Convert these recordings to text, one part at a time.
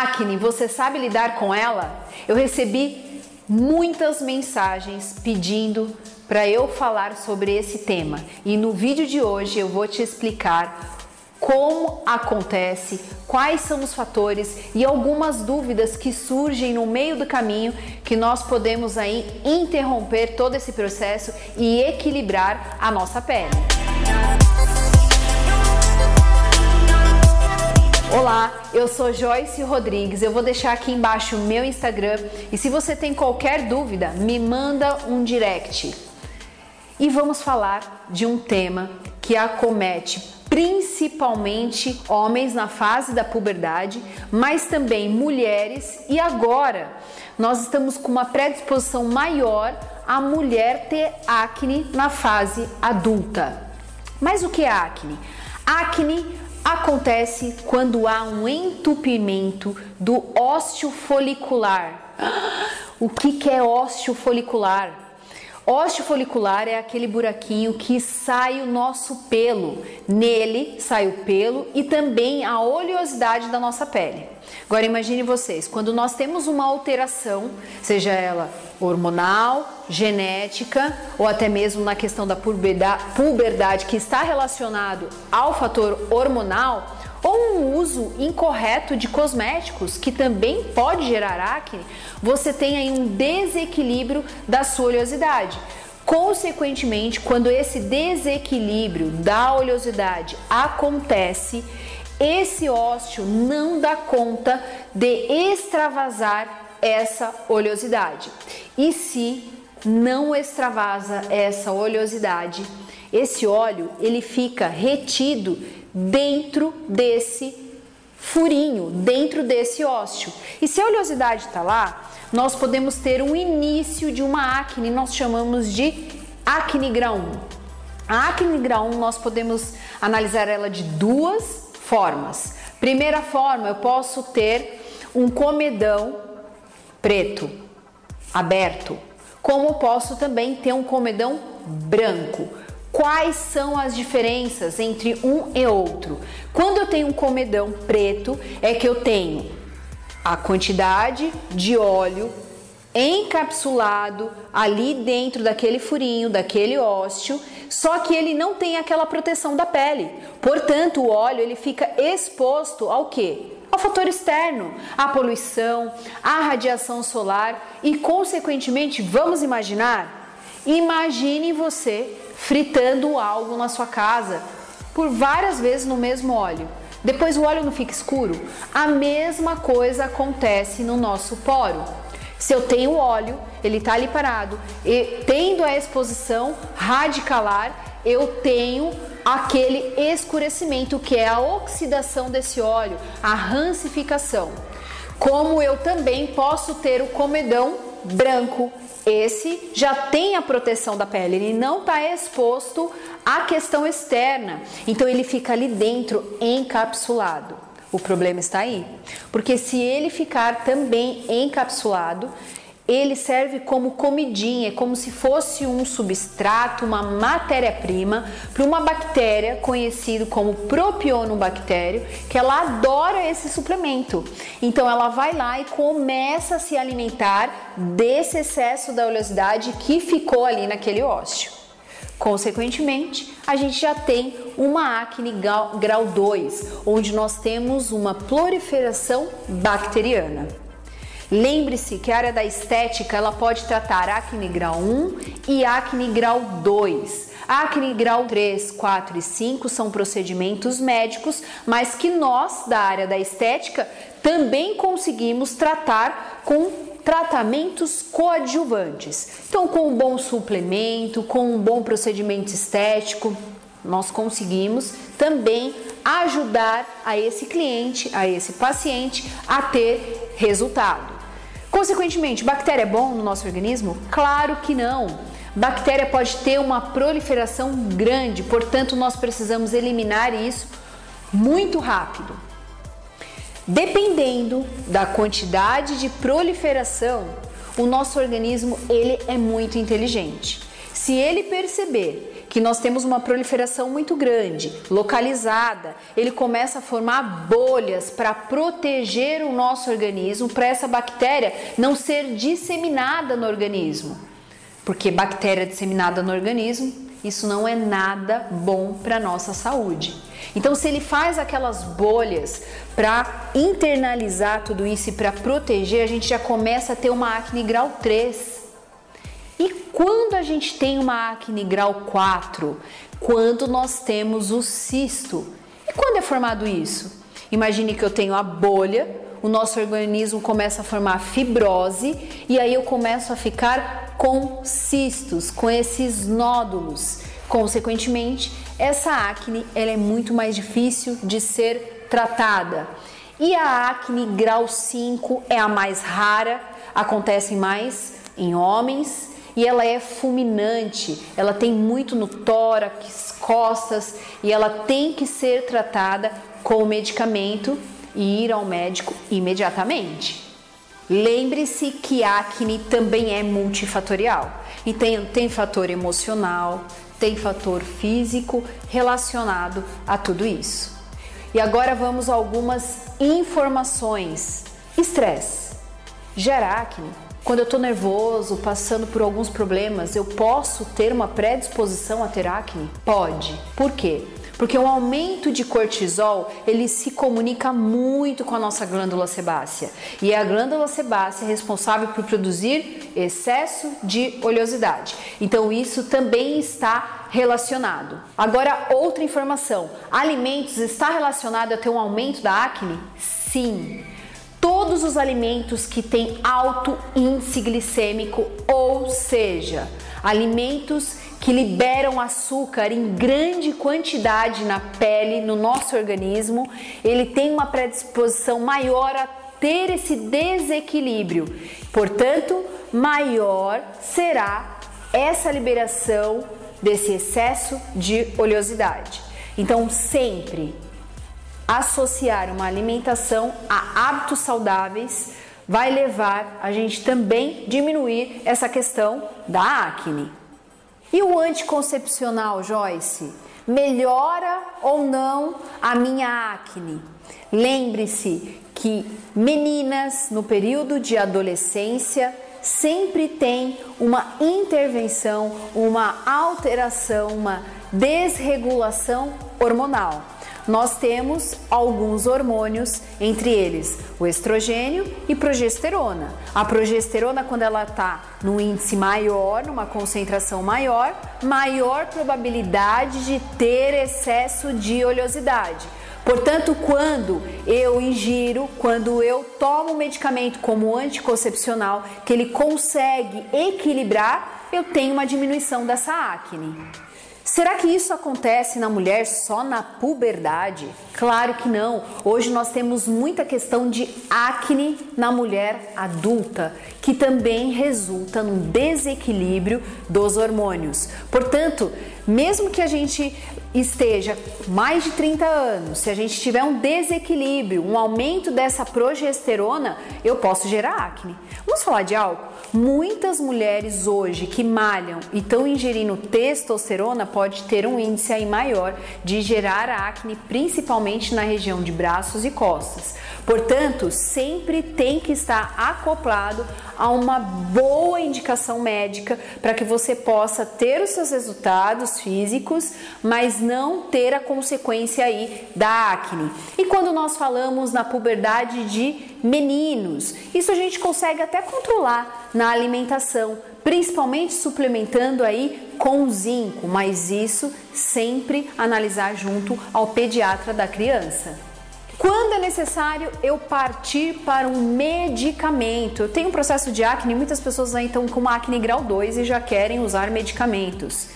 Acne, você sabe lidar com ela? Eu recebi muitas mensagens pedindo para eu falar sobre esse tema e no vídeo de hoje eu vou te explicar como acontece, quais são os fatores e algumas dúvidas que surgem no meio do caminho que nós podemos aí interromper todo esse processo e equilibrar a nossa pele. Olá, eu sou Joyce Rodrigues. Eu vou deixar aqui embaixo o meu Instagram e se você tem qualquer dúvida, me manda um direct. E vamos falar de um tema que acomete principalmente homens na fase da puberdade, mas também mulheres e agora nós estamos com uma predisposição maior a mulher ter acne na fase adulta. Mas o que é acne? Acne acontece quando há um entupimento do ósseo folicular. O que, que é ósseo folicular? Ósseo folicular é aquele buraquinho que sai o nosso pelo. Nele sai o pelo e também a oleosidade da nossa pele. Agora imagine vocês, quando nós temos uma alteração, seja ela hormonal, genética ou até mesmo na questão da puberdade que está relacionado ao fator hormonal, ou um uso incorreto de cosméticos que também pode gerar acne, você tem aí um desequilíbrio da sua oleosidade. Consequentemente, quando esse desequilíbrio da oleosidade acontece, esse ósseo não dá conta de extravasar essa oleosidade. E se não extravasa essa oleosidade, esse óleo ele fica retido dentro desse furinho, dentro desse ósseo. E se a oleosidade está lá, nós podemos ter um início de uma acne, nós chamamos de acne grau 1. A acne grau 1 nós podemos analisar ela de duas formas. Primeira forma, eu posso ter um comedão preto, aberto, como posso também ter um comedão branco. Quais são as diferenças entre um e outro? Quando eu tenho um comedão preto, é que eu tenho a quantidade de óleo encapsulado ali dentro daquele furinho, daquele ósseo, só que ele não tem aquela proteção da pele. Portanto, o óleo ele fica exposto ao que? Ao fator externo, à poluição, à radiação solar e, consequentemente, vamos imaginar? Imagine você fritando algo na sua casa por várias vezes no mesmo óleo. Depois o óleo não fica escuro? A mesma coisa acontece no nosso poro. Se eu tenho óleo, ele está ali parado, e tendo a exposição radicalar, eu tenho aquele escurecimento que é a oxidação desse óleo, a rancificação. Como eu também posso ter o comedão branco, esse já tem a proteção da pele, ele não está exposto à questão externa, então ele fica ali dentro encapsulado. O problema está aí, porque se ele ficar também encapsulado, ele serve como comidinha, é como se fosse um substrato, uma matéria-prima para uma bactéria conhecido como propionobactério, que ela adora esse suplemento. Então ela vai lá e começa a se alimentar desse excesso da oleosidade que ficou ali naquele ósseo. Consequentemente, a gente já tem uma acne grau 2, onde nós temos uma proliferação bacteriana. Lembre-se que a área da estética ela pode tratar acne grau 1 e acne grau 2. Acne grau 3, 4 e 5 são procedimentos médicos, mas que nós da área da estética também conseguimos tratar com tratamentos coadjuvantes. Então, com um bom suplemento, com um bom procedimento estético, nós conseguimos também ajudar a esse cliente, a esse paciente a ter resultado. Consequentemente, bactéria é bom no nosso organismo? Claro que não. Bactéria pode ter uma proliferação grande, portanto, nós precisamos eliminar isso muito rápido. Dependendo da quantidade de proliferação, o nosso organismo ele é muito inteligente. Se ele perceber que nós temos uma proliferação muito grande, localizada. Ele começa a formar bolhas para proteger o nosso organismo, para essa bactéria não ser disseminada no organismo. Porque bactéria disseminada no organismo isso não é nada bom para nossa saúde. Então, se ele faz aquelas bolhas para internalizar tudo isso e para proteger, a gente já começa a ter uma acne grau 3. E quando a gente tem uma acne grau 4? Quando nós temos o cisto. E quando é formado isso? Imagine que eu tenho a bolha, o nosso organismo começa a formar fibrose e aí eu começo a ficar com cistos, com esses nódulos. Consequentemente, essa acne ela é muito mais difícil de ser tratada. E a acne grau 5 é a mais rara, acontece mais em homens e ela é fulminante, ela tem muito no tórax, costas e ela tem que ser tratada com medicamento e ir ao médico imediatamente. Lembre-se que acne também é multifatorial e tem, tem fator emocional, tem fator físico relacionado a tudo isso. E agora vamos a algumas informações. Estresse gera acne. Quando eu estou nervoso, passando por alguns problemas, eu posso ter uma predisposição a ter acne? Pode. Por quê? Porque o aumento de cortisol, ele se comunica muito com a nossa glândula sebácea. E é a glândula sebácea responsável por produzir excesso de oleosidade. Então isso também está relacionado. Agora outra informação, alimentos está relacionado a ter um aumento da acne? Sim todos os alimentos que têm alto índice glicêmico, ou seja, alimentos que liberam açúcar em grande quantidade na pele, no nosso organismo, ele tem uma predisposição maior a ter esse desequilíbrio. Portanto, maior será essa liberação desse excesso de oleosidade. Então, sempre associar uma alimentação a hábitos saudáveis vai levar a gente também diminuir essa questão da acne. E o anticoncepcional, Joyce? Melhora ou não a minha acne? Lembre-se que meninas no período de adolescência sempre tem uma intervenção, uma alteração, uma desregulação hormonal nós temos alguns hormônios, entre eles o estrogênio e progesterona. A progesterona, quando ela está num índice maior, numa concentração maior, maior probabilidade de ter excesso de oleosidade. Portanto, quando eu ingiro, quando eu tomo medicamento como anticoncepcional, que ele consegue equilibrar, eu tenho uma diminuição dessa acne. Será que isso acontece na mulher só na puberdade? Claro que não. Hoje nós temos muita questão de acne na mulher adulta, que também resulta num desequilíbrio dos hormônios. Portanto, mesmo que a gente esteja mais de 30 anos, se a gente tiver um desequilíbrio, um aumento dessa progesterona, eu posso gerar acne. Vamos falar de álcool? Muitas mulheres hoje que malham e estão ingerindo testosterona pode ter um índice aí maior de gerar acne, principalmente na região de braços e costas. Portanto, sempre tem que estar acoplado a uma boa indicação médica para que você possa ter os seus resultados físicos, mas não ter a consequência aí da acne. E quando nós falamos na puberdade de meninos. Isso a gente consegue até controlar na alimentação, principalmente suplementando aí com zinco, mas isso sempre analisar junto ao pediatra da criança. Quando é necessário eu partir para um medicamento? Eu tenho um processo de acne, muitas pessoas aí estão com acne grau 2 e já querem usar medicamentos.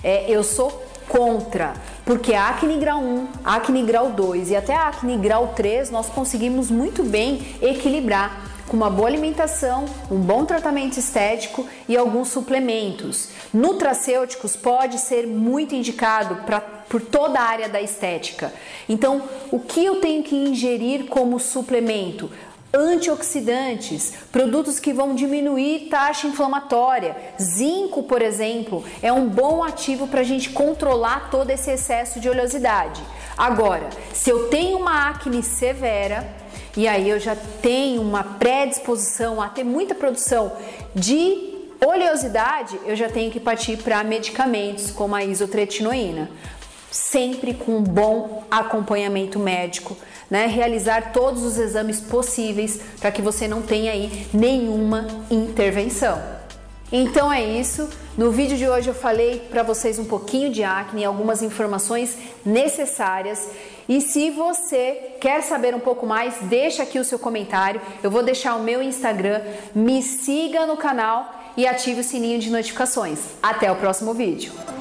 É, eu sou contra, porque acne grau 1, acne grau 2 e até acne grau 3 nós conseguimos muito bem equilibrar com uma boa alimentação, um bom tratamento estético e alguns suplementos. Nutracêuticos pode ser muito indicado para por toda a área da estética. Então, o que eu tenho que ingerir como suplemento? antioxidantes, produtos que vão diminuir taxa inflamatória. Zinco, por exemplo, é um bom ativo para a gente controlar todo esse excesso de oleosidade. Agora, se eu tenho uma acne severa, e aí eu já tenho uma predisposição a ter muita produção de oleosidade, eu já tenho que partir para medicamentos como a isotretinoína, sempre com um bom acompanhamento médico, né? Realizar todos os exames possíveis para que você não tenha aí nenhuma intervenção. Então é isso. No vídeo de hoje eu falei para vocês um pouquinho de acne, algumas informações necessárias. E se você quer saber um pouco mais, deixa aqui o seu comentário. Eu vou deixar o meu Instagram. Me siga no canal e ative o sininho de notificações. Até o próximo vídeo.